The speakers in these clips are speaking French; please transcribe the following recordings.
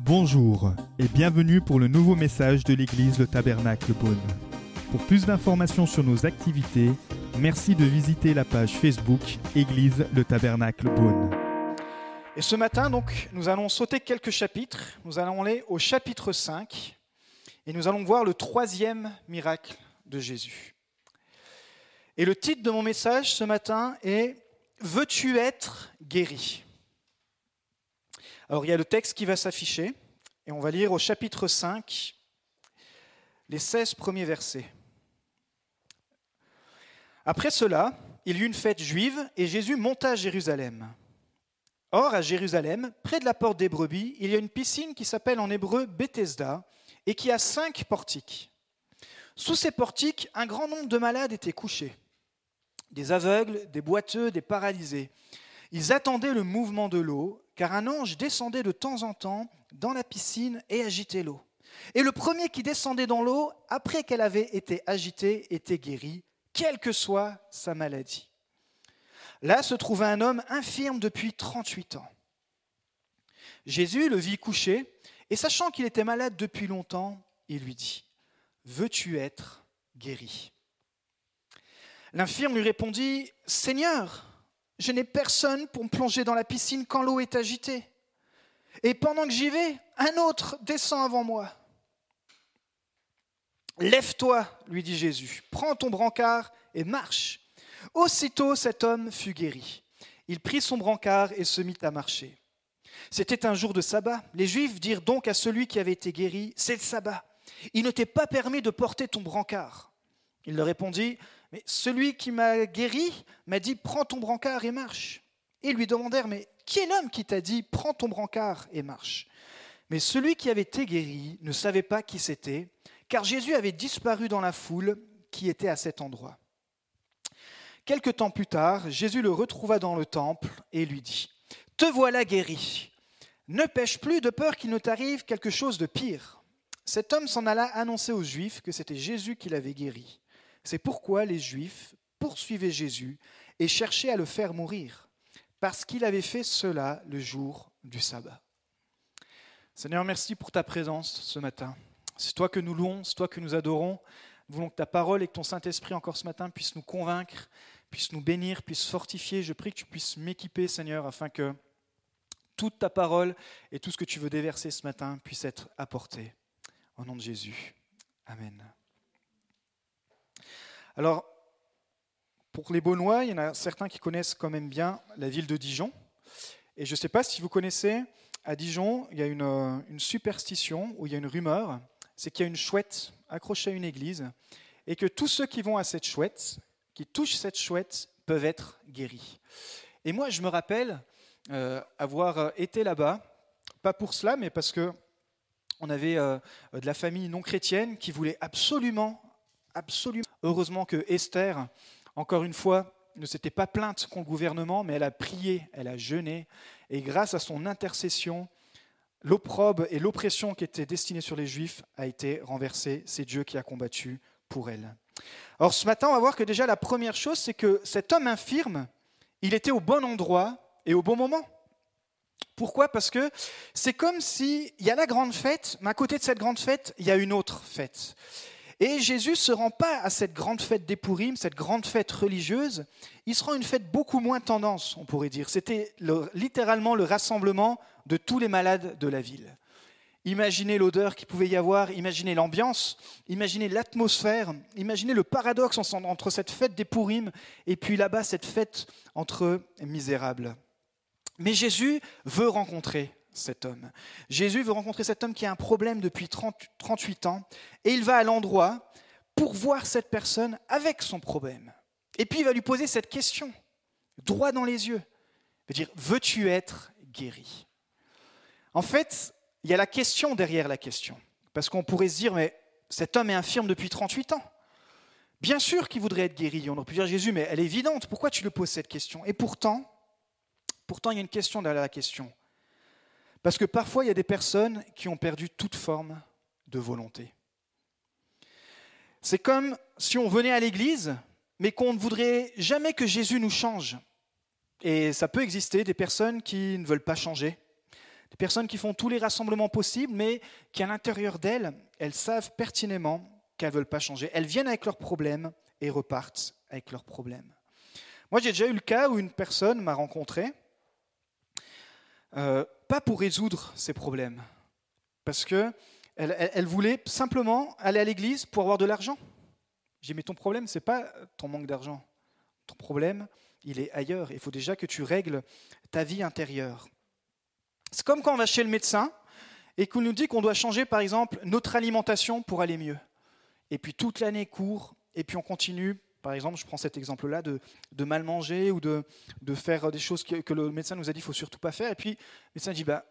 Bonjour et bienvenue pour le nouveau message de l'église Le Tabernacle Beaune. Pour plus d'informations sur nos activités, merci de visiter la page Facebook Église Le Tabernacle Beaune. Et ce matin, donc, nous allons sauter quelques chapitres. Nous allons aller au chapitre 5 et nous allons voir le troisième miracle de Jésus. Et le titre de mon message ce matin est Veux-tu être guéri? Alors il y a le texte qui va s'afficher et on va lire au chapitre 5 les 16 premiers versets. Après cela, il y eut une fête juive et Jésus monta à Jérusalem. Or, à Jérusalem, près de la porte des brebis, il y a une piscine qui s'appelle en hébreu Bethesda et qui a cinq portiques. Sous ces portiques, un grand nombre de malades étaient couchés des aveugles, des boiteux, des paralysés. Ils attendaient le mouvement de l'eau, car un ange descendait de temps en temps dans la piscine et agitait l'eau. Et le premier qui descendait dans l'eau, après qu'elle avait été agitée, était guéri, quelle que soit sa maladie. Là se trouvait un homme infirme depuis 38 ans. Jésus le vit couché, et sachant qu'il était malade depuis longtemps, il lui dit, Veux-tu être guéri? L'infirme lui répondit, Seigneur, je n'ai personne pour me plonger dans la piscine quand l'eau est agitée. Et pendant que j'y vais, un autre descend avant moi. Lève-toi, lui dit Jésus, prends ton brancard et marche. Aussitôt cet homme fut guéri. Il prit son brancard et se mit à marcher. C'était un jour de sabbat. Les Juifs dirent donc à celui qui avait été guéri, C'est le sabbat. Il ne t'est pas permis de porter ton brancard. Il leur répondit, Mais celui qui m'a guéri m'a dit, Prends ton brancard et marche. Et ils lui demandèrent, Mais qui est l'homme qui t'a dit, Prends ton brancard et marche? Mais celui qui avait été guéri ne savait pas qui c'était, car Jésus avait disparu dans la foule qui était à cet endroit. Quelque temps plus tard, Jésus le retrouva dans le temple et lui dit, Te voilà guéri. Ne pêche plus de peur qu'il ne t'arrive quelque chose de pire. Cet homme s'en alla annoncer aux Juifs que c'était Jésus qui l'avait guéri. C'est pourquoi les Juifs poursuivaient Jésus et cherchaient à le faire mourir, parce qu'il avait fait cela le jour du sabbat. Seigneur, merci pour ta présence ce matin. C'est toi que nous louons, c'est toi que nous adorons. Nous voulons que ta parole et que ton Saint-Esprit encore ce matin puissent nous convaincre, puissent nous bénir, puissent fortifier. Je prie que tu puisses m'équiper, Seigneur, afin que toute ta parole et tout ce que tu veux déverser ce matin puisse être apporté. Au nom de Jésus. Amen. Alors, pour les Beaunois, il y en a certains qui connaissent quand même bien la ville de Dijon. Et je ne sais pas si vous connaissez, à Dijon, il y a une, une superstition, ou il y a une rumeur, c'est qu'il y a une chouette accrochée à une église, et que tous ceux qui vont à cette chouette, qui touchent cette chouette, peuvent être guéris. Et moi, je me rappelle euh, avoir été là-bas, pas pour cela, mais parce que on avait euh, de la famille non chrétienne qui voulait absolument, absolument. Heureusement que Esther, encore une fois, ne s'était pas plainte contre le gouvernement, mais elle a prié, elle a jeûné, et grâce à son intercession, l'opprobre et l'oppression qui était destinée sur les Juifs a été renversée. C'est Dieu qui a combattu pour elle. Alors ce matin, on va voir que déjà la première chose, c'est que cet homme infirme, il était au bon endroit et au bon moment. Pourquoi? Parce que c'est comme s'il y a la grande fête, mais à côté de cette grande fête, il y a une autre fête. Et Jésus ne se rend pas à cette grande fête des Pourim, cette grande fête religieuse, il se rend à une fête beaucoup moins tendance, on pourrait dire. C'était littéralement le rassemblement de tous les malades de la ville. Imaginez l'odeur qu'il pouvait y avoir, imaginez l'ambiance, imaginez l'atmosphère, imaginez le paradoxe entre cette fête des Pourim et puis là-bas cette fête entre misérables. Mais Jésus veut rencontrer cet homme. Jésus veut rencontrer cet homme qui a un problème depuis 38 ans et il va à l'endroit pour voir cette personne avec son problème. Et puis il va lui poser cette question, droit dans les yeux. Il va dire, veux-tu être guéri? En fait, il y a la question derrière la question. Parce qu'on pourrait se dire, mais cet homme est infirme depuis 38 ans. Bien sûr qu'il voudrait être guéri. On aurait pu dire, Jésus, mais elle est évidente, pourquoi tu le poses cette question? Et pourtant, pourtant, il y a une question derrière la question. Parce que parfois, il y a des personnes qui ont perdu toute forme de volonté. C'est comme si on venait à l'église, mais qu'on ne voudrait jamais que Jésus nous change. Et ça peut exister des personnes qui ne veulent pas changer, des personnes qui font tous les rassemblements possibles, mais qui à l'intérieur d'elles, elles savent pertinemment qu'elles ne veulent pas changer. Elles viennent avec leurs problèmes et repartent avec leurs problèmes. Moi, j'ai déjà eu le cas où une personne m'a rencontré, euh, pas pour résoudre ses problèmes, parce qu'elle elle, voulait simplement aller à l'église pour avoir de l'argent. J'ai mais ton problème, ce n'est pas ton manque d'argent. Ton problème, il est ailleurs. Il faut déjà que tu règles ta vie intérieure. C'est comme quand on va chez le médecin et qu'on nous dit qu'on doit changer, par exemple, notre alimentation pour aller mieux. Et puis toute l'année court, et puis on continue, par exemple, je prends cet exemple-là, de, mal manger ou de, faire des choses que, le médecin nous a dit qu'il faut surtout pas faire. Et puis le médecin dit, bah,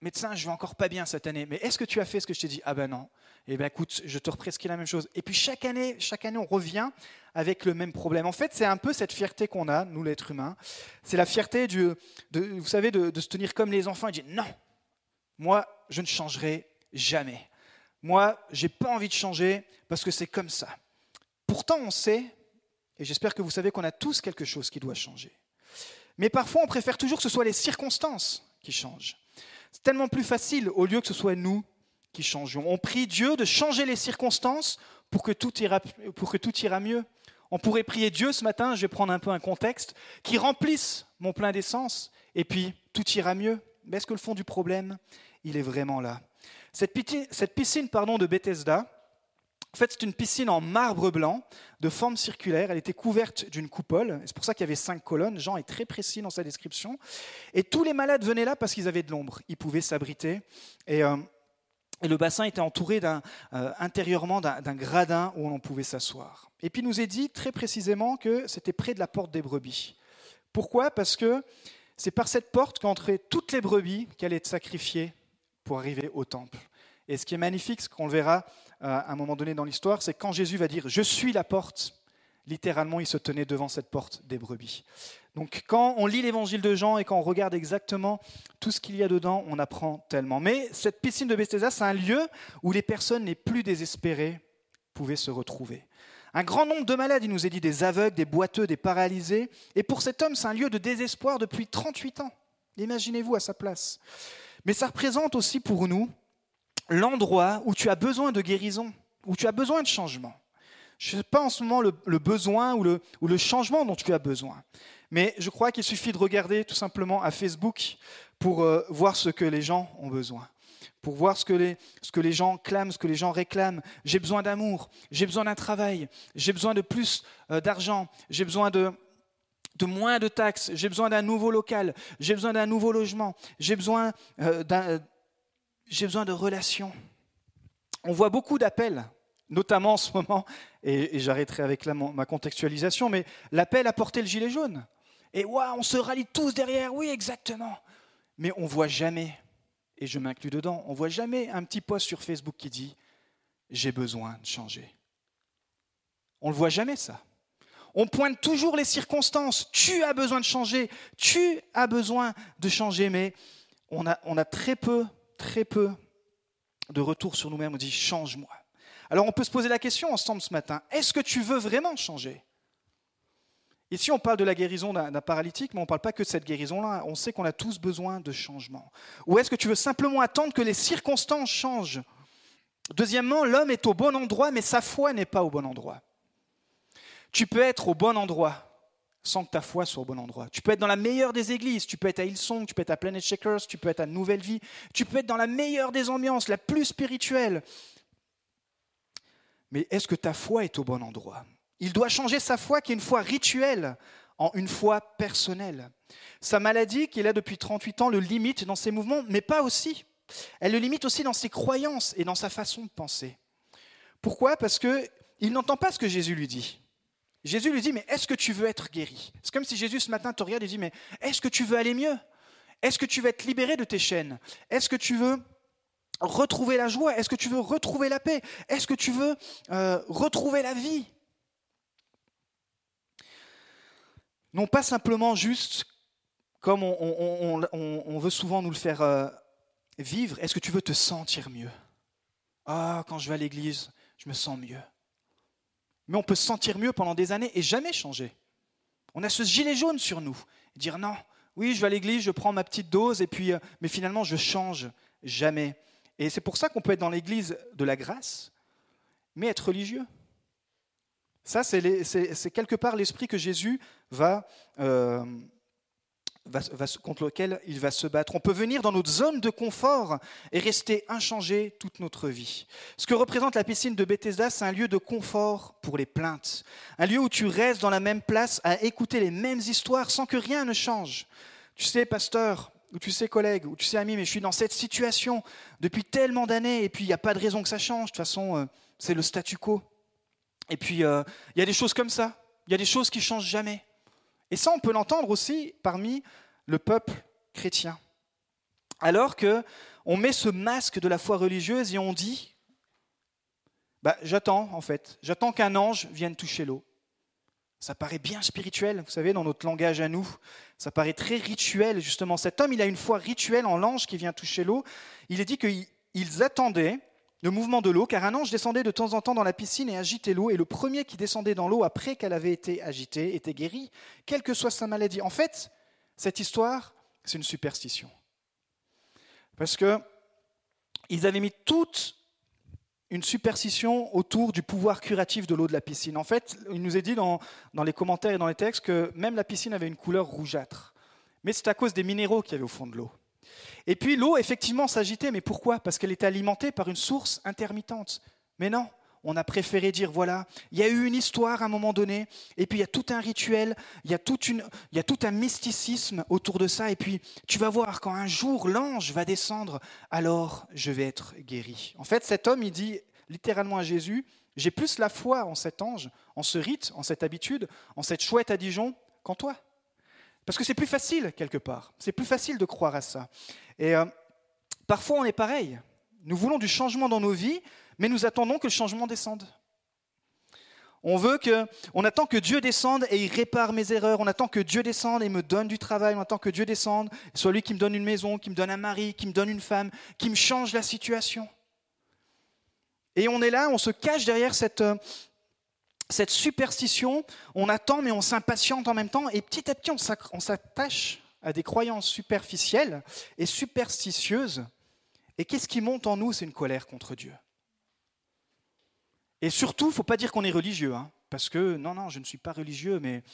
médecin, je vais encore pas bien cette année, mais est-ce que tu as fait ce que je t'ai dit? Ah ben non. Eh bien écoute, je te represcris la même chose. Et puis chaque année, chaque année, on revient avec le même problème. En fait, c'est un peu cette fierté qu'on a, nous l'être humain. C'est la fierté, de, vous savez, de, se tenir comme les enfants et dire non, moi, je ne changerai jamais. Moi, j'ai pas envie de changer parce que c'est comme ça. Pourtant, on sait, et j'espère que vous savez qu'on a tous quelque chose qui doit changer. Mais parfois, on préfère toujours que ce soit les circonstances qui changent. C'est tellement plus facile au lieu que ce soit nous qui changions. On prie Dieu de changer les circonstances pour que tout ira, pour que tout ira mieux. On pourrait prier Dieu ce matin, je vais prendre un peu un contexte, qui remplisse mon plein d'essence, et puis tout ira mieux. Mais est-ce que le fond du problème, il est vraiment là? Cette piscine, cette piscine pardon, de Bethesda, en fait, c'est une piscine en marbre blanc, de forme circulaire. Elle était couverte d'une coupole. C'est pour ça qu'il y avait cinq colonnes. Jean est très précis dans sa description. Et tous les malades venaient là parce qu'ils avaient de l'ombre. Ils pouvaient s'abriter. Et, euh, le bassin était entouré euh, intérieurement d'un, gradin où on pouvait s'asseoir. Et puis il nous est dit très précisément que c'était près de la porte des brebis. Pourquoi? Parce que c'est par cette porte qu'entraient toutes les brebis qui allaient être sacrifiées pour arriver au temple. Et ce qui est magnifique, ce qu'on le verra à un moment donné dans l'histoire, c'est quand Jésus va dire ⁇ Je suis la porte ⁇ littéralement, il se tenait devant cette porte des brebis. Donc quand on lit l'évangile de Jean et quand on regarde exactement tout ce qu'il y a dedans, on apprend tellement. Mais cette piscine de Bethesda, c'est un lieu où les personnes les plus désespérées pouvaient se retrouver. Un grand nombre de malades, il nous est dit, des aveugles, des boiteux, des paralysés. Et pour cet homme, c'est un lieu de désespoir depuis 38 ans. Imaginez-vous à sa place. Mais ça représente aussi pour nous l'endroit où tu as besoin de guérison, où tu as besoin de changement. Je ne sais pas en ce moment le, besoin ou le, changement dont tu as besoin, mais je crois qu'il suffit de regarder tout simplement à Facebook pour euh, voir ce que les gens ont besoin, pour voir ce que, les, gens clament, ce que les gens réclament. J'ai besoin d'amour, j'ai besoin d'un travail, j'ai besoin de plus euh, d'argent, j'ai besoin de, moins de taxes, j'ai besoin d'un nouveau local, j'ai besoin d'un nouveau logement, j'ai besoin euh, d'un j'ai besoin de relations. On voit beaucoup d'appels, notamment en ce moment, et, j'arrêterai avec ma contextualisation, mais l'appel à porter le gilet jaune. Et waouh, on se rallie tous derrière, oui, exactement. Mais on voit jamais, et je m'inclus dedans, on voit jamais un petit post sur Facebook qui dit j'ai besoin de changer. On ne le voit jamais ça. On pointe toujours les circonstances. Tu as besoin de changer. Tu as besoin de changer. Mais on a, on a très peu très peu de retour sur nous-mêmes. On dit change-moi. Alors on peut se poser la question ensemble ce matin est-ce que tu veux vraiment changer? Ici, on parle de la guérison d'un paralytique, mais on ne parle pas que de cette guérison-là. On sait qu'on a tous besoin de changement. Ou est-ce que tu veux simplement attendre que les circonstances changent? Deuxièmement, l'homme est au bon endroit, mais sa foi n'est pas au bon endroit. Tu peux être au bon endroit, sans que ta foi soit au bon endroit. Tu peux être dans la meilleure des églises, tu peux être à Hillsong, tu peux être à Planet Shakers, tu peux être à Nouvelle Vie, tu peux être dans la meilleure des ambiances, la plus spirituelle. Mais est-ce que ta foi est au bon endroit? Il doit changer sa foi qui est une foi rituelle en une foi personnelle. Sa maladie, qui est là depuis 38 ans, le limite dans ses mouvements, mais pas aussi. Elle le limite aussi dans ses croyances et dans sa façon de penser. Pourquoi? Parce qu'il n'entend pas ce que Jésus lui dit. Jésus lui dit, mais est-ce que tu veux être guéri? C'est comme si Jésus ce matin te regarde et dit, mais est-ce que tu veux aller mieux? Est-ce que tu veux être libéré de tes chaînes? Est-ce que tu veux retrouver la joie? Est-ce que tu veux retrouver la paix? Est-ce que tu veux euh, retrouver la vie? Non pas simplement juste comme on, veut souvent nous le faire euh, vivre, est-ce que tu veux te sentir mieux? Ah, quand je vais à l'église, je me sens mieux mais on peut se sentir mieux pendant des années et jamais changer. On a ce gilet jaune sur nous Dire non, oui, je vais à l'église, je prends ma petite dose, et puis, euh, mais finalement, je change jamais. Et c'est pour ça qu'on peut être dans l'église de la grâce, mais être religieux. Ça, c'est quelque part l'esprit que Jésus va, euh, contre lequel il va se battre. On peut venir dans notre zone de confort et rester inchangé toute notre vie. Ce que représente la piscine de Bethesda, c'est un lieu de confort pour les plaintes. Un lieu où tu restes dans la même place à écouter les mêmes histoires sans que rien ne change. Tu sais, pasteur, ou tu sais, collègue, ou tu sais, ami, mais je suis dans cette situation depuis tellement d'années et puis il n'y a pas de raison que ça change. De toute façon, euh, c'est le statu quo. Et puis, euh, il y a des choses comme ça. Il y a des choses qui changent jamais. Et ça, on peut l'entendre aussi parmi le peuple chrétien. Alors que on met ce masque de la foi religieuse et on dit, bah, j'attends en fait, j'attends qu'un ange vienne toucher l'eau. Ça paraît bien spirituel, vous savez, dans notre langage à nous. Ça paraît très rituel, justement. Cet homme, il a une foi rituelle en l'ange qui vient toucher l'eau. Il est dit qu'ils attendaient le mouvement de l'eau, car un ange descendait de temps en temps dans la piscine et agitait l'eau, et le premier qui descendait dans l'eau après qu'elle avait été agitée était guéri, quelle que soit sa maladie. En fait, cette histoire, c'est une superstition. Parce que ils avaient mis toute une superstition autour du pouvoir curatif de l'eau de la piscine. En fait, il nous est dit dans, dans les commentaires et dans les textes que même la piscine avait une couleur rougeâtre. Mais c'est à cause des minéraux qu'il y avait au fond de l'eau. Et puis l'eau, effectivement, s'agitait, mais pourquoi? Parce qu'elle était alimentée par une source intermittente. Mais non, on a préféré dire, voilà, il y a eu une histoire à un moment donné, et puis il y a tout un rituel, il y a, tout un mysticisme autour de ça, et puis tu vas voir, quand un jour l'ange va descendre, alors je vais être guéri. En fait, cet homme, il dit littéralement à Jésus, j'ai plus la foi en cet ange, en ce rite, en cette habitude, en cette chouette à Dijon, qu'en toi. Parce que c'est plus facile, quelque part. C'est plus facile de croire à ça. Et euh, parfois, on est pareil. Nous voulons du changement dans nos vies, mais nous attendons que le changement descende. On veut que, on attend que Dieu descende et il répare mes erreurs. On attend que Dieu descende et me donne du travail. On attend que Dieu descende, soit lui qui me donne une maison, qui me donne un mari, qui me donne une femme, qui me change la situation. Et on est là, on se cache derrière cette, euh, cette superstition, on attend mais on s'impatiente en même temps, et petit à petit on s'attache à des croyances superficielles et superstitieuses. Et qu'est-ce qui monte en nous? C'est une colère contre Dieu. Et surtout, il ne faut pas dire qu'on est religieux, hein, parce que non, non, je ne suis pas religieux, mais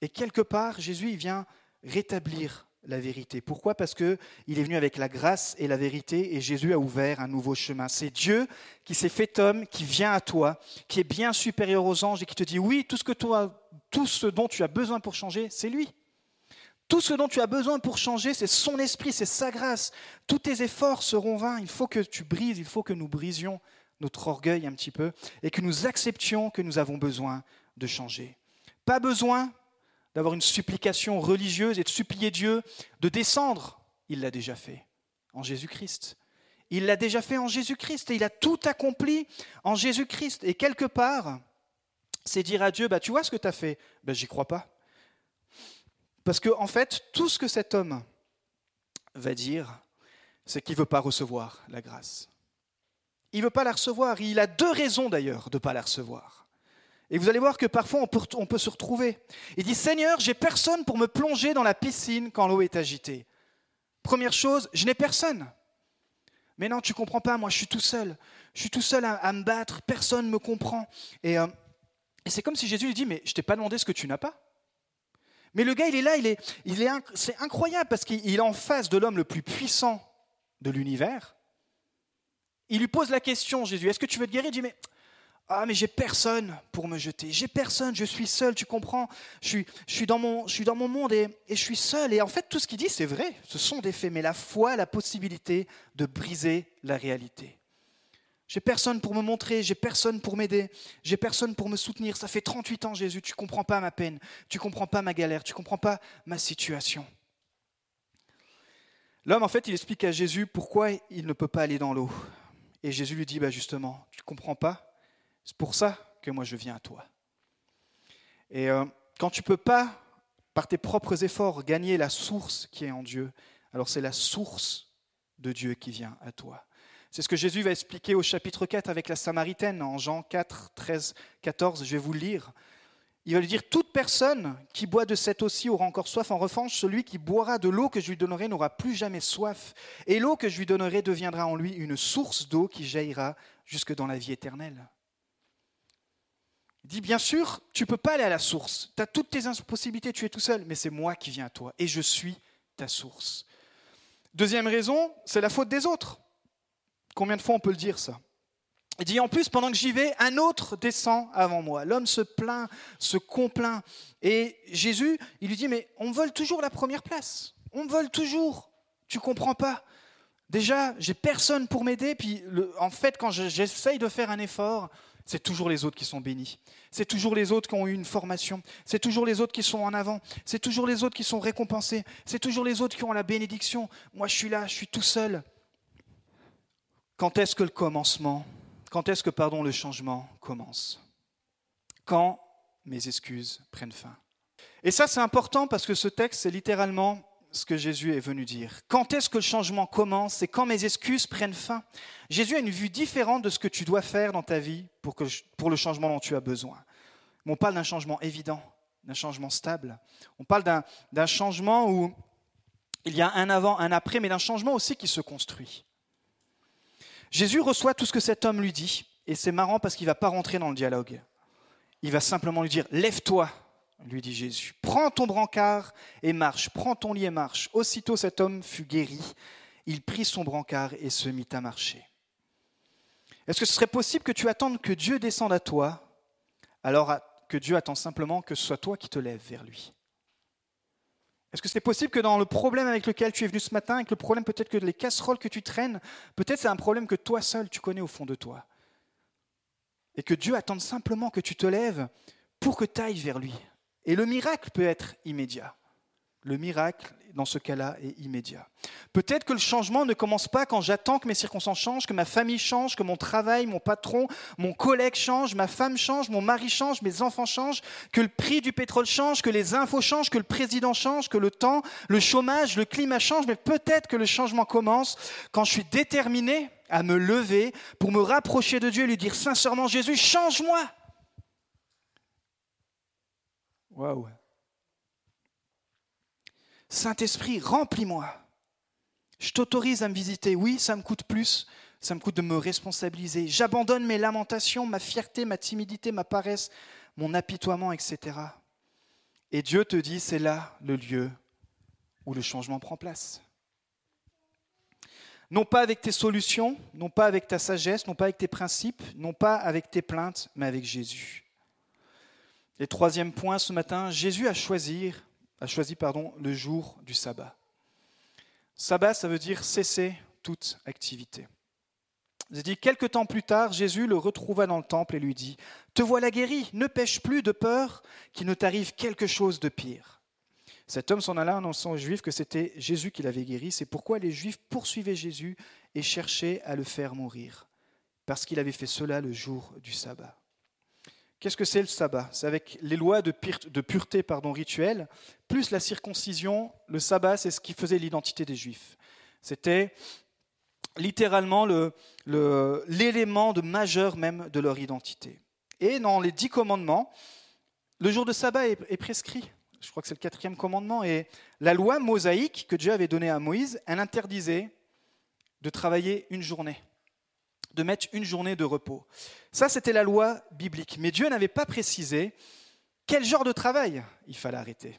et quelque part, Jésus vient rétablir la vérité. Pourquoi? Parce que il est venu avec la grâce et la vérité et Jésus a ouvert un nouveau chemin. C'est Dieu qui s'est fait homme, qui vient à toi, qui est bien supérieur aux anges et qui te dit oui, tout ce que toi, tout ce dont tu as besoin pour changer, c'est lui. Tout ce dont tu as besoin pour changer, c'est son esprit, c'est sa grâce. Tous tes efforts seront vains. Il faut que tu brises, il faut que nous brisions notre orgueil un petit peu et que nous acceptions que nous avons besoin de changer. Pas besoin d'avoir une supplication religieuse et de supplier Dieu de descendre. Il l'a déjà fait en Jésus-Christ. Il l'a déjà fait en Jésus-Christ et il a tout accompli en Jésus-Christ. Et quelque part, c'est dire à Dieu, bah, tu vois ce que tu as fait? Ben, J'y crois pas. Parce qu'en en fait, tout ce que cet homme va dire, c'est qu'il ne veut pas recevoir la grâce. Il ne veut pas la recevoir. Il a deux raisons d'ailleurs de ne pas la recevoir. Et vous allez voir que parfois on peut, se retrouver. Il dit Seigneur, j'ai personne pour me plonger dans la piscine quand l'eau est agitée. Première chose, je n'ai personne. Mais non, tu comprends pas, moi je suis tout seul. Je suis tout seul à, me battre, personne ne me comprend. Et, euh, et c'est comme si Jésus lui dit Mais je t'ai pas demandé ce que tu n'as pas. Mais le gars, il est là, il est, il est, c'est incroyable parce qu'il est en face de l'homme le plus puissant de l'univers. Il lui pose la question, Jésus, est-ce que tu veux te guérir? Il dit, mais ah, mais j'ai personne pour me jeter. J'ai personne, je suis seul, tu comprends je suis, dans, mon, monde et, je suis seul. Et en fait, tout ce qu'il dit, c'est vrai. Ce sont des faits. Mais la foi, la possibilité de briser la réalité. J'ai personne pour me montrer, j'ai personne pour m'aider, j'ai personne pour me soutenir. Ça fait 38 ans, Jésus, tu comprends pas ma peine, tu comprends pas ma galère, tu comprends pas ma situation. L'homme, en fait, il explique à Jésus pourquoi il ne peut pas aller dans l'eau. Et Jésus lui dit, bah justement, tu comprends pas c'est pour ça que moi je viens à toi. Et euh, quand tu ne peux pas, par tes propres efforts, gagner la source qui est en Dieu, alors c'est la source de Dieu qui vient à toi. C'est ce que Jésus va expliquer au chapitre 4 avec la Samaritaine, en Jean 4, 13, 14. Je vais vous le lire. Il va lui dire, toute personne qui boit de cette eau-ci aura encore soif. En revanche, celui qui boira de l'eau que je lui donnerai n'aura plus jamais soif. Et l'eau que je lui donnerai deviendra en lui une source d'eau qui jaillira jusque dans la vie éternelle. Il dit, bien sûr, tu ne peux pas aller à la source. Tu as toutes tes impossibilités, tu es tout seul, mais c'est moi qui viens à toi et je suis ta source. Deuxième raison, c'est la faute des autres. Combien de fois on peut le dire ça? Il dit en plus, pendant que j'y vais, un autre descend avant moi. L'homme se plaint, se complaint. Et Jésus, il lui dit, mais on me vole toujours la première place. On me vole toujours. Tu comprends pas? Déjà, j'ai personne pour m'aider. Puis, en fait, quand j'essaye de faire un effort, c'est toujours les autres qui sont bénis. C'est toujours les autres qui ont eu une formation. C'est toujours les autres qui sont en avant. C'est toujours les autres qui sont récompensés. C'est toujours les autres qui ont la bénédiction. Moi, je suis là, je suis tout seul. Quand est-ce que le commencement, quand est-ce que, pardon, le changement commence? Quand mes excuses prennent fin? Et ça, c'est important parce que ce texte, c'est littéralement ce que Jésus est venu dire. Quand est-ce que le changement commence C'est quand mes excuses prennent fin? Jésus a une vue différente de ce que tu dois faire dans ta vie pour, que, pour le changement dont tu as besoin. on parle d'un changement évident, d'un changement stable. On parle d'un changement où il y a un avant, un après, mais d'un changement aussi qui se construit. Jésus reçoit tout ce que cet homme lui dit, et c'est marrant parce qu'il ne va pas rentrer dans le dialogue. Il va simplement lui dire, lève-toi, lui dit Jésus. Prends ton brancard et marche, prends ton lit et marche. Aussitôt cet homme fut guéri, il prit son brancard et se mit à marcher. Est-ce que ce serait possible que tu attendes que Dieu descende à toi, alors que Dieu attend simplement que ce soit toi qui te lèves vers lui? Est-ce que c'est possible que dans le problème avec lequel tu es venu ce matin, avec le problème peut-être que les casseroles que tu traînes, peut-être c'est un problème que toi seul tu connais au fond de toi Et que Dieu attende simplement que tu te lèves pour que tu ailles vers lui? Et le miracle peut être immédiat. Le miracle, dans ce cas-là, est immédiat. Peut-être que le changement ne commence pas quand j'attends que mes circonstances changent, que ma famille change, que mon travail, mon patron, mon collègue change, ma femme change, mon mari change, mes enfants changent, que le prix du pétrole change, que les infos changent, que le président change, que le temps, le chômage, le climat change. Mais peut-être que le changement commence quand je suis déterminé à me lever pour me rapprocher de Dieu et lui dire sincèrement, Jésus, change-moi. Waouh. Saint-Esprit, remplis-moi. Je t'autorise à me visiter. Oui, ça me coûte plus. Ça me coûte de me responsabiliser. J'abandonne mes lamentations, ma fierté, ma timidité, ma paresse, mon apitoiement, etc. Et Dieu te dit, c'est là le lieu où le changement prend place. Non pas avec tes solutions, non pas avec ta sagesse, non pas avec tes principes, non pas avec tes plaintes, mais avec Jésus. Et troisième point ce matin, Jésus a choisi, a choisi pardon, le jour du sabbat. Sabbat, ça veut dire cesser toute activité. Il dit, quelque temps plus tard, Jésus le retrouva dans le temple et lui dit, Te voilà guéri, ne pêche plus de peur qu'il ne t'arrive quelque chose de pire. Cet homme s'en alla annonçant aux Juifs que c'était Jésus qui l'avait guéri. C'est pourquoi les Juifs poursuivaient Jésus et cherchaient à le faire mourir, parce qu'il avait fait cela le jour du sabbat. Qu'est-ce que c'est le sabbat? C'est avec les lois de, pureté pardon, rituelle, plus la circoncision, le sabbat, c'est ce qui faisait l'identité des Juifs. C'était littéralement l'élément de majeur même de leur identité. Et dans les dix commandements, le jour de sabbat est, prescrit. Je crois que c'est le quatrième commandement. Et la loi mosaïque que Dieu avait donnée à Moïse, elle interdisait de travailler une journée de mettre une journée de repos. Ça, c'était la loi biblique. Mais Dieu n'avait pas précisé quel genre de travail il fallait arrêter.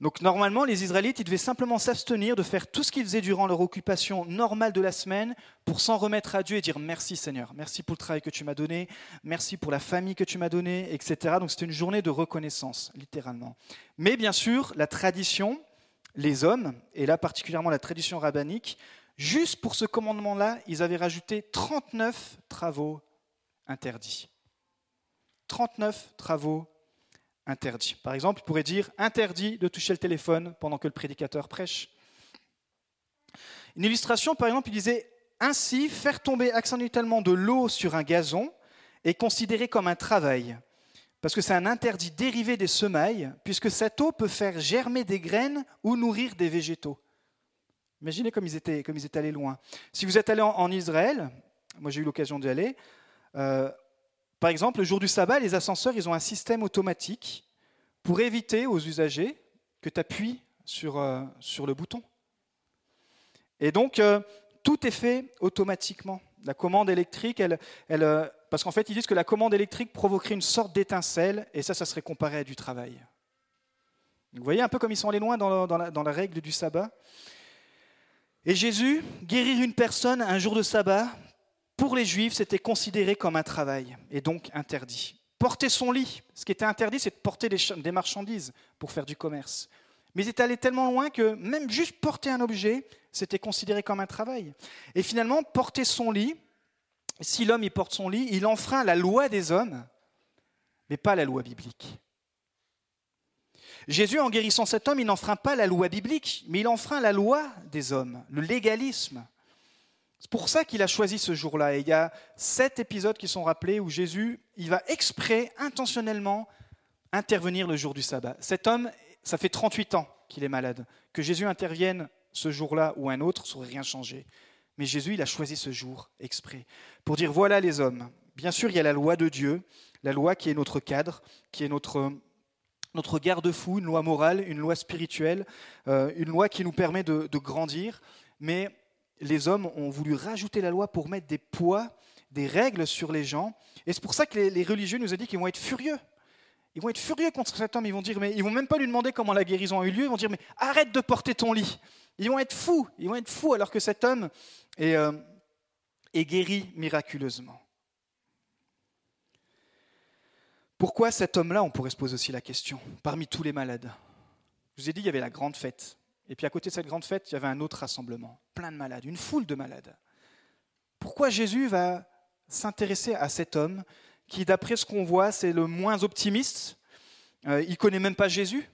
Donc normalement, les Israélites, ils devaient simplement s'abstenir de faire tout ce qu'ils faisaient durant leur occupation normale de la semaine pour s'en remettre à Dieu et dire merci Seigneur, merci pour le travail que tu m'as donné, merci pour la famille que tu m'as donnée, etc. Donc c'était une journée de reconnaissance, littéralement. Mais bien sûr, la tradition, les hommes, et là particulièrement la tradition rabbinique, Juste pour ce commandement-là, ils avaient rajouté 39 travaux interdits. 39 travaux interdits. Par exemple, il pourrait dire interdit de toucher le téléphone pendant que le prédicateur prêche. Une illustration, par exemple, il disait ainsi, faire tomber accidentellement de l'eau sur un gazon est considéré comme un travail, parce que c'est un interdit dérivé des semailles, puisque cette eau peut faire germer des graines ou nourrir des végétaux. Imaginez comme ils étaient, comme ils étaient allés loin. Si vous êtes allé en, Israël, moi j'ai eu l'occasion d'y aller, euh, Par exemple, le jour du sabbat, les ascenseurs, ils ont un système automatique pour éviter aux usagers que tu appuies sur, euh, sur le bouton. Et donc, euh, tout est fait automatiquement. La commande électrique, elle, parce qu'en fait, ils disent que la commande électrique provoquerait une sorte d'étincelle, et ça, ça serait comparé à du travail. Vous voyez un peu comme ils sont allés loin dans, dans la règle du sabbat? Et Jésus, guérir une personne un jour de sabbat, pour les Juifs, c'était considéré comme un travail, et donc interdit. Porter son lit, ce qui était interdit, c'est de porter des marchandises pour faire du commerce. Mais il est allé tellement loin que même juste porter un objet, c'était considéré comme un travail. Et finalement, porter son lit, si l'homme y porte son lit, il enfreint la loi des hommes, mais pas la loi biblique. Jésus, en guérissant cet homme, il n'enfreint pas la loi biblique, mais il enfreint la loi des hommes, le légalisme. C'est pour ça qu'il a choisi ce jour-là. Et il y a sept épisodes qui sont rappelés où Jésus, il va exprès, intentionnellement, intervenir le jour du sabbat. Cet homme ça fait 38 ans qu'il est malade. Que Jésus intervienne ce jour-là ou un autre, ça n'aurait rien changé. Mais Jésus, il a choisi ce jour exprès pour dire voilà les hommes. Bien sûr, il y a la loi de Dieu, la loi qui est notre cadre, qui est notre, notre garde-fou, une loi morale, une loi spirituelle, euh, une loi qui nous permet de, grandir. Mais les hommes ont voulu rajouter la loi pour mettre des poids, des règles sur les gens. Et c'est pour ça que les, religieux nous ont dit qu'ils vont être furieux ils vont être furieux contre cet homme, ils vont dire, mais ils vont même pas lui demander comment la guérison a eu lieu, ils vont dire, mais arrête de porter ton lit. Ils vont être fous, ils vont être fous alors que cet homme est, euh, est guéri miraculeusement. Pourquoi cet homme-là, on pourrait se poser aussi la question, parmi tous les malades? Je vous ai dit, il y avait la grande fête. Et puis à côté de cette grande fête, il y avait un autre rassemblement, plein de malades, une foule de malades. Pourquoi Jésus va s'intéresser à cet homme qui, d'après ce qu'on voit, c'est le moins optimiste? Euh, il ne connaît même pas Jésus.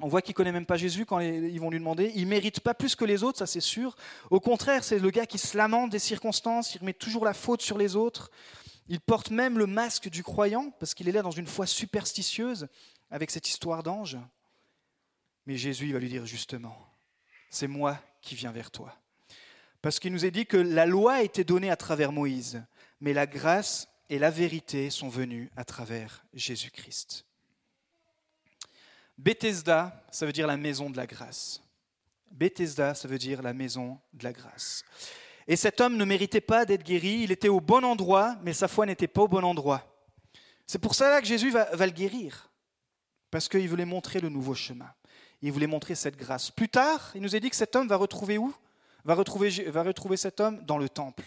On voit qu'il ne connaît même pas Jésus quand ils vont lui demander. Il ne mérite pas plus que les autres, ça c'est sûr. Au contraire, c'est le gars qui se lamente des circonstances, il remet toujours la faute sur les autres. Il porte même le masque du croyant, parce qu'il est là dans une foi superstitieuse, avec cette histoire d'ange. Mais Jésus va lui dire justement, c'est moi qui viens vers toi. Parce qu'il nous est dit que la loi a été donnée à travers Moïse, mais la grâce et la vérité sont venus à travers Jésus-Christ. Bethesda, ça veut dire la maison de la grâce. Bethesda, ça veut dire la maison de la grâce. Et cet homme ne méritait pas d'être guéri, il était au bon endroit, mais sa foi n'était pas au bon endroit. C'est pour cela que Jésus va, le guérir, parce qu'il voulait montrer le nouveau chemin. Il voulait montrer cette grâce. Plus tard, il nous a dit que cet homme va retrouver où? Va retrouver, va retrouver cet homme dans le temple.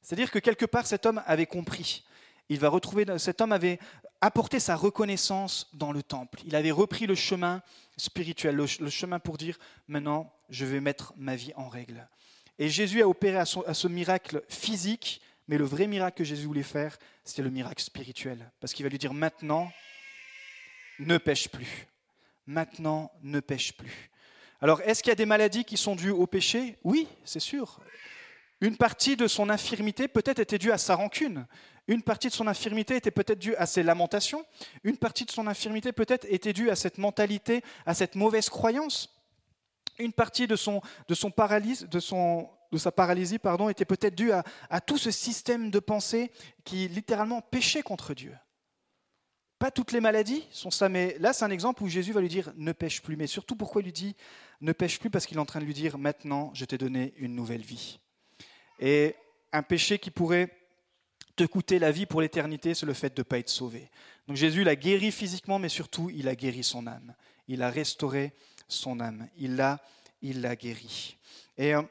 C'est-à-dire que quelque part, cet homme avait compris. Il va retrouver, cet homme avait apporté sa reconnaissance dans le temple. Il avait repris le chemin spirituel, le, chemin pour dire maintenant, je vais mettre ma vie en règle. Et Jésus a opéré à, ce miracle physique, mais le vrai miracle que Jésus voulait faire, c'était le miracle spirituel. Parce qu'il va lui dire maintenant, ne pêche plus. Maintenant, ne pêche plus. Alors, est-ce qu'il y a des maladies qui sont dues au péché? Oui, c'est sûr. Une partie de son infirmité peut-être était due à sa rancune. Une partie de son infirmité était peut-être due à ses lamentations. Une partie de son infirmité peut-être était due à cette mentalité, à cette mauvaise croyance. Une partie de, son, de, son de, son, de sa paralysie pardon, était peut-être due à, à tout ce système de pensée qui littéralement péchait contre Dieu. Pas toutes les maladies sont ça, mais là c'est un exemple où Jésus va lui dire ne pêche plus. Mais surtout pourquoi il lui dit ne pêche plus? Parce qu'il est en train de lui dire maintenant je t'ai donné une nouvelle vie. Et un péché qui pourrait te coûter la vie pour l'éternité, c'est le fait de ne pas être sauvé. Donc Jésus l'a guéri physiquement, mais surtout, il a guéri son âme. Il a restauré son âme. Il l'a, il l'a guéri. Et euh,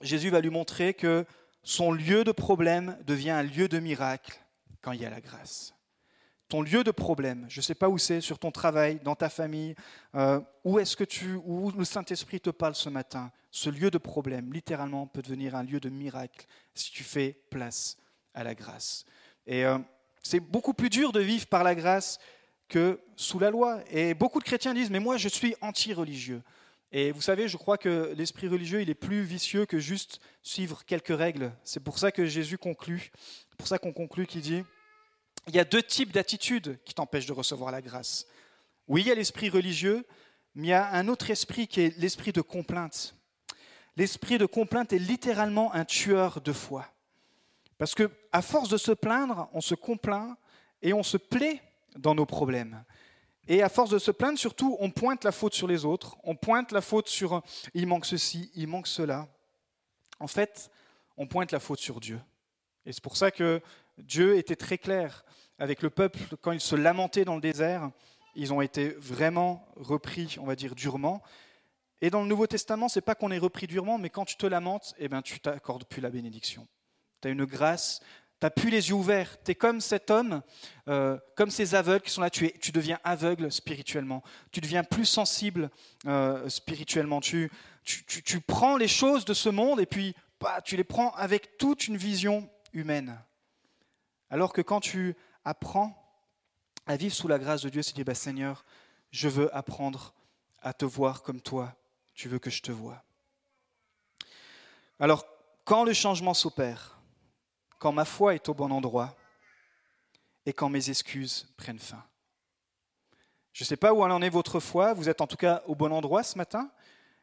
Jésus va lui montrer que son lieu de problème devient un lieu de miracle quand il y a la grâce. Ton lieu de problème, je ne sais pas où c'est, sur ton travail, dans ta famille, euh, où est-ce que tu, où le Saint-Esprit te parle ce matin, ce lieu de problème, littéralement, peut devenir un lieu de miracle si tu fais place à la grâce. Et euh, c'est beaucoup plus dur de vivre par la grâce que sous la loi. Et beaucoup de chrétiens disent, mais moi je suis anti-religieux. Et vous savez, je crois que l'esprit religieux, il est plus vicieux que juste suivre quelques règles. C'est pour ça que Jésus conclut, pour ça qu'on conclut qu'il dit, il y a deux types d'attitudes qui t'empêchent de recevoir la grâce. Oui, il y a l'esprit religieux, mais il y a un autre esprit qui est l'esprit de complainte. L'esprit de complainte est littéralement un tueur de foi. Parce que à force de se plaindre, on se complaint et on se plaît dans nos problèmes. Et à force de se plaindre, surtout, on pointe la faute sur les autres, on pointe la faute sur il manque ceci, il manque cela. En fait, on pointe la faute sur Dieu. Et c'est pour ça que Dieu était très clair avec le peuple quand il se lamentait dans le désert. Ils ont été vraiment repris, on va dire, durement. Et dans le Nouveau Testament, c'est pas qu'on est repris durement, mais quand tu te lamentes, eh ben, tu t'accordes plus la bénédiction. Tu as une grâce, tu n'as plus les yeux ouverts. Tu es comme cet homme, euh, comme ces aveugles qui sont là. Tu, deviens aveugle spirituellement. Tu deviens plus sensible euh, spirituellement. Tu, tu, prends les choses de ce monde et puis bah, tu les prends avec toute une vision humaine. Alors que quand tu apprends à vivre sous la grâce de Dieu, c'est dire bah, Seigneur, je veux apprendre à te voir comme toi, tu veux que je te vois. Alors, quand le changement s'opère, quand ma foi est au bon endroit et quand mes excuses prennent fin. Je ne sais pas où en est votre foi, vous êtes en tout cas au bon endroit ce matin.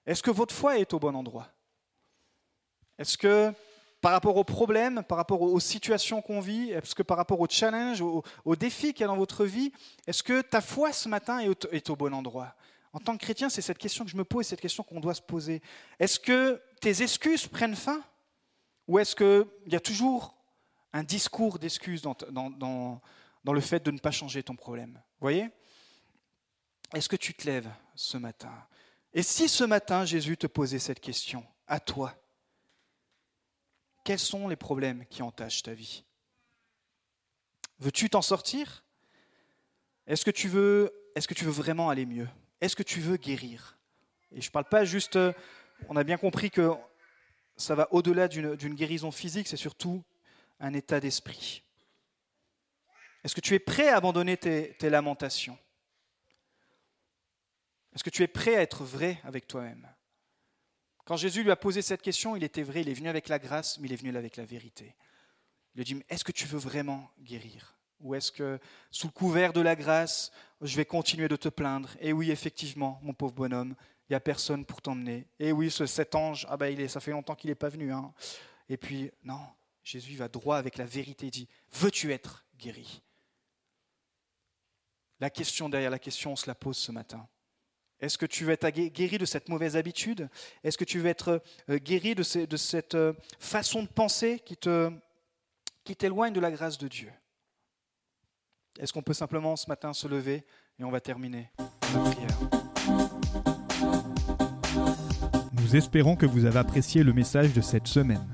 Est-ce que votre foi est au bon endroit? Est-ce que par rapport aux problèmes, par rapport aux situations qu'on vit, est-ce que par rapport aux challenges, aux, défis qu'il y a dans votre vie, est-ce que ta foi ce matin est au bon endroit? En tant que chrétien, c'est cette question que je me pose, cette question qu'on doit se poser. Est-ce que tes excuses prennent fin? Ou est-ce qu'il y a toujours un discours d'excuses dans, le fait de ne pas changer ton problème. Voyez? Est-ce que tu te lèves ce matin? Et si ce matin, Jésus te posait cette question, à toi, quels sont les problèmes qui entachent ta vie? Veux-tu t'en sortir? Est-ce que tu veux est-ce que tu veux vraiment aller mieux? Est-ce que tu veux guérir? Et je ne parle pas juste, euh, on a bien compris que ça va au-delà d'une guérison physique, c'est surtout un état d'esprit. Est-ce que tu es prêt à abandonner tes, lamentations? Est-ce que tu es prêt à être vrai avec toi-même? Quand Jésus lui a posé cette question, il était vrai, il est venu avec la grâce, mais il est venu avec la vérité. Il lui a dit, est-ce que tu veux vraiment guérir? Ou est-ce que, sous le couvert de la grâce, je vais continuer de te plaindre? Et oui, effectivement, mon pauvre bonhomme, il n'y a personne pour t'emmener. Et oui, ce, cet ange, ah ben, ça fait longtemps qu'il n'est pas venu. Hein. Et puis, non, Jésus va droit avec la vérité et dit Veux-tu être guéri? La question derrière la question, on se la pose ce matin. Est-ce que tu veux être guéri de cette mauvaise habitude? Est-ce que tu veux être euh, guéri de, cette euh, façon de penser qui t'éloigne de la grâce de Dieu? Est-ce qu'on peut simplement ce matin se lever et on va terminer Nous espérons que vous avez apprécié le message de cette semaine.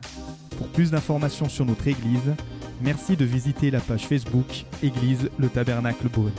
Pour plus d'informations sur notre Église, merci de visiter la page Facebook Église le Tabernacle Beaune.